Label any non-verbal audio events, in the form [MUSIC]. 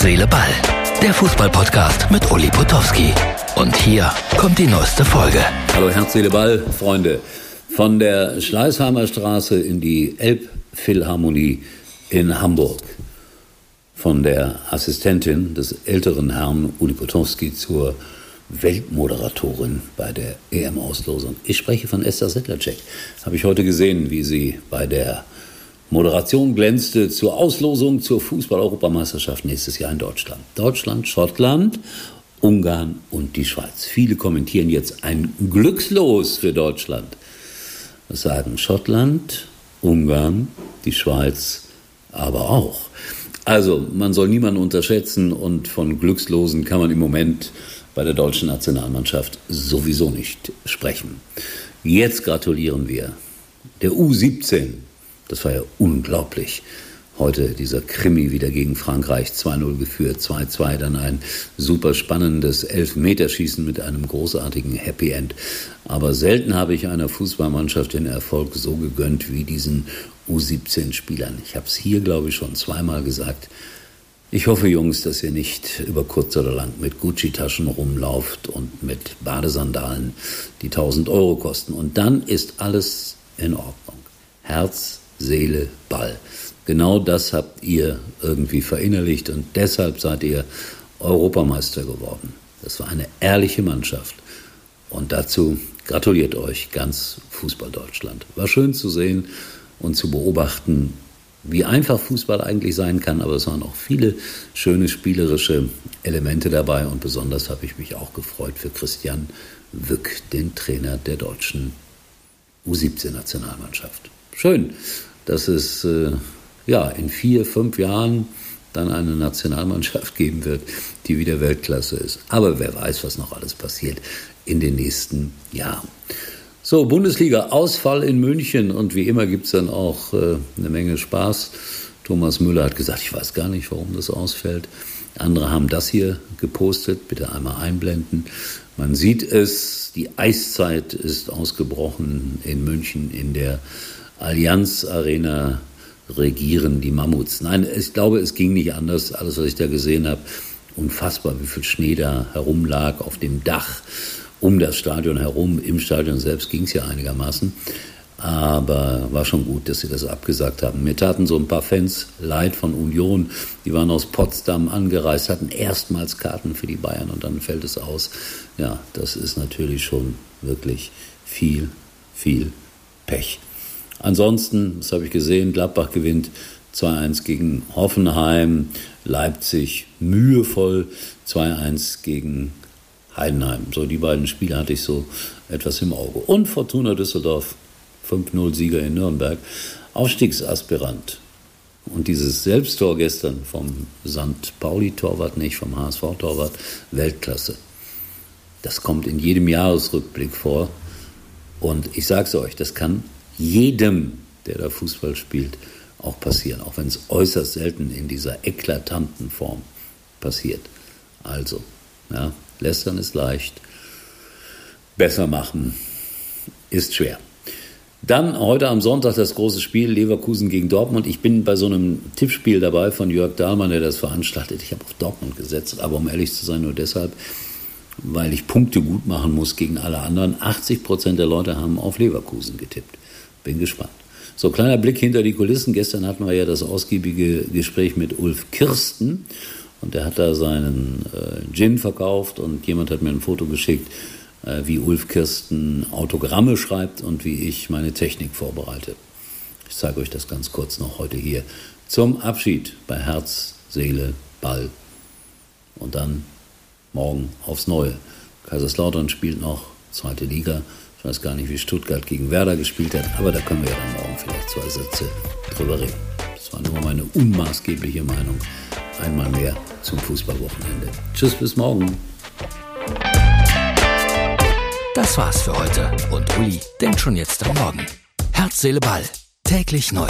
Herz, Seele, Ball. Der Fußballpodcast mit Uli Potowski. Und hier kommt die neueste Folge. Hallo Herz, Seele, Ball, Freunde. Von der Schleißheimer Straße in die Elbphilharmonie in Hamburg. Von der Assistentin des älteren Herrn Uli Potowski zur Weltmoderatorin bei der EM-Auslosung. Ich spreche von Esther Sedlacek. Habe ich heute gesehen, wie sie bei der Moderation glänzte zur Auslosung zur Fußball-Europameisterschaft nächstes Jahr in Deutschland. Deutschland, Schottland, Ungarn und die Schweiz. Viele kommentieren jetzt ein Glückslos für Deutschland. Das sagen Schottland, Ungarn, die Schweiz, aber auch. Also, man soll niemanden unterschätzen und von Glückslosen kann man im Moment bei der deutschen Nationalmannschaft sowieso nicht sprechen. Jetzt gratulieren wir der U17 das war ja unglaublich. Heute dieser Krimi wieder gegen Frankreich 2-0 geführt, 2-2, dann ein super spannendes Elfmeterschießen mit einem großartigen Happy End. Aber selten habe ich einer Fußballmannschaft den Erfolg so gegönnt wie diesen U17-Spielern. Ich habe es hier, glaube ich, schon zweimal gesagt. Ich hoffe, Jungs, dass ihr nicht über kurz oder lang mit Gucci-Taschen rumlauft und mit Badesandalen, die 1000 Euro kosten. Und dann ist alles in Ordnung. Herz, Seele, Ball. Genau das habt ihr irgendwie verinnerlicht und deshalb seid ihr Europameister geworden. Das war eine ehrliche Mannschaft. Und dazu gratuliert euch ganz Fußball-Deutschland. War schön zu sehen und zu beobachten, wie einfach Fußball eigentlich sein kann, aber es waren auch viele schöne spielerische Elemente dabei und besonders habe ich mich auch gefreut für Christian Wück, den Trainer der deutschen U17-Nationalmannschaft. Schön dass es äh, ja, in vier, fünf Jahren dann eine Nationalmannschaft [LAUGHS] geben wird, die wieder Weltklasse ist. Aber wer weiß, was noch alles passiert in den nächsten Jahren. So, Bundesliga, Ausfall in München und wie immer gibt es dann auch äh, eine Menge Spaß. Thomas Müller hat gesagt, ich weiß gar nicht, warum das ausfällt. Andere haben das hier gepostet, bitte einmal einblenden. Man sieht es, die Eiszeit ist ausgebrochen in München in der Allianz Arena regieren die Mammuts. Nein, ich glaube, es ging nicht anders, alles, was ich da gesehen habe. Unfassbar, wie viel Schnee da herumlag auf dem Dach, um das Stadion herum. Im Stadion selbst ging es ja einigermaßen. Aber war schon gut, dass sie das abgesagt haben. Mir taten so ein paar Fans leid von Union. Die waren aus Potsdam angereist, hatten erstmals Karten für die Bayern und dann fällt es aus. Ja, das ist natürlich schon wirklich viel, viel Pech. Ansonsten, das habe ich gesehen, Gladbach gewinnt 2-1 gegen Hoffenheim, Leipzig mühevoll 2-1 gegen Heidenheim. So die beiden Spiele hatte ich so etwas im Auge. Und Fortuna Düsseldorf 5-0 Sieger in Nürnberg, Aufstiegsaspirant. Und dieses Selbsttor gestern vom St. Pauli-Torwart, nicht vom HSV-Torwart, Weltklasse. Das kommt in jedem Jahresrückblick vor. Und ich sage es euch, das kann jedem, der da Fußball spielt, auch passieren, auch wenn es äußerst selten in dieser eklatanten Form passiert. Also, ja, lästern ist leicht, besser machen ist schwer. Dann heute am Sonntag das große Spiel Leverkusen gegen Dortmund. Ich bin bei so einem Tippspiel dabei von Jörg Dahlmann, der das veranstaltet. Ich habe auf Dortmund gesetzt, aber um ehrlich zu sein, nur deshalb, weil ich Punkte gut machen muss gegen alle anderen. 80 Prozent der Leute haben auf Leverkusen getippt. Bin gespannt. So, kleiner Blick hinter die Kulissen. Gestern hatten wir ja das ausgiebige Gespräch mit Ulf Kirsten. Und der hat da seinen äh, Gin verkauft und jemand hat mir ein Foto geschickt, äh, wie Ulf Kirsten Autogramme schreibt und wie ich meine Technik vorbereite. Ich zeige euch das ganz kurz noch heute hier zum Abschied bei Herz, Seele, Ball. Und dann morgen aufs Neue. Kaiserslautern spielt noch zweite Liga. Ich weiß gar nicht, wie Stuttgart gegen Werder gespielt hat, aber da können wir ja dann morgen vielleicht zwei Sätze drüber reden. Das war nur meine unmaßgebliche Meinung. Einmal mehr zum Fußballwochenende. Tschüss, bis morgen. Das war's für heute und Uli denkt schon jetzt am Morgen. Herz, Seele, Ball. Täglich neu.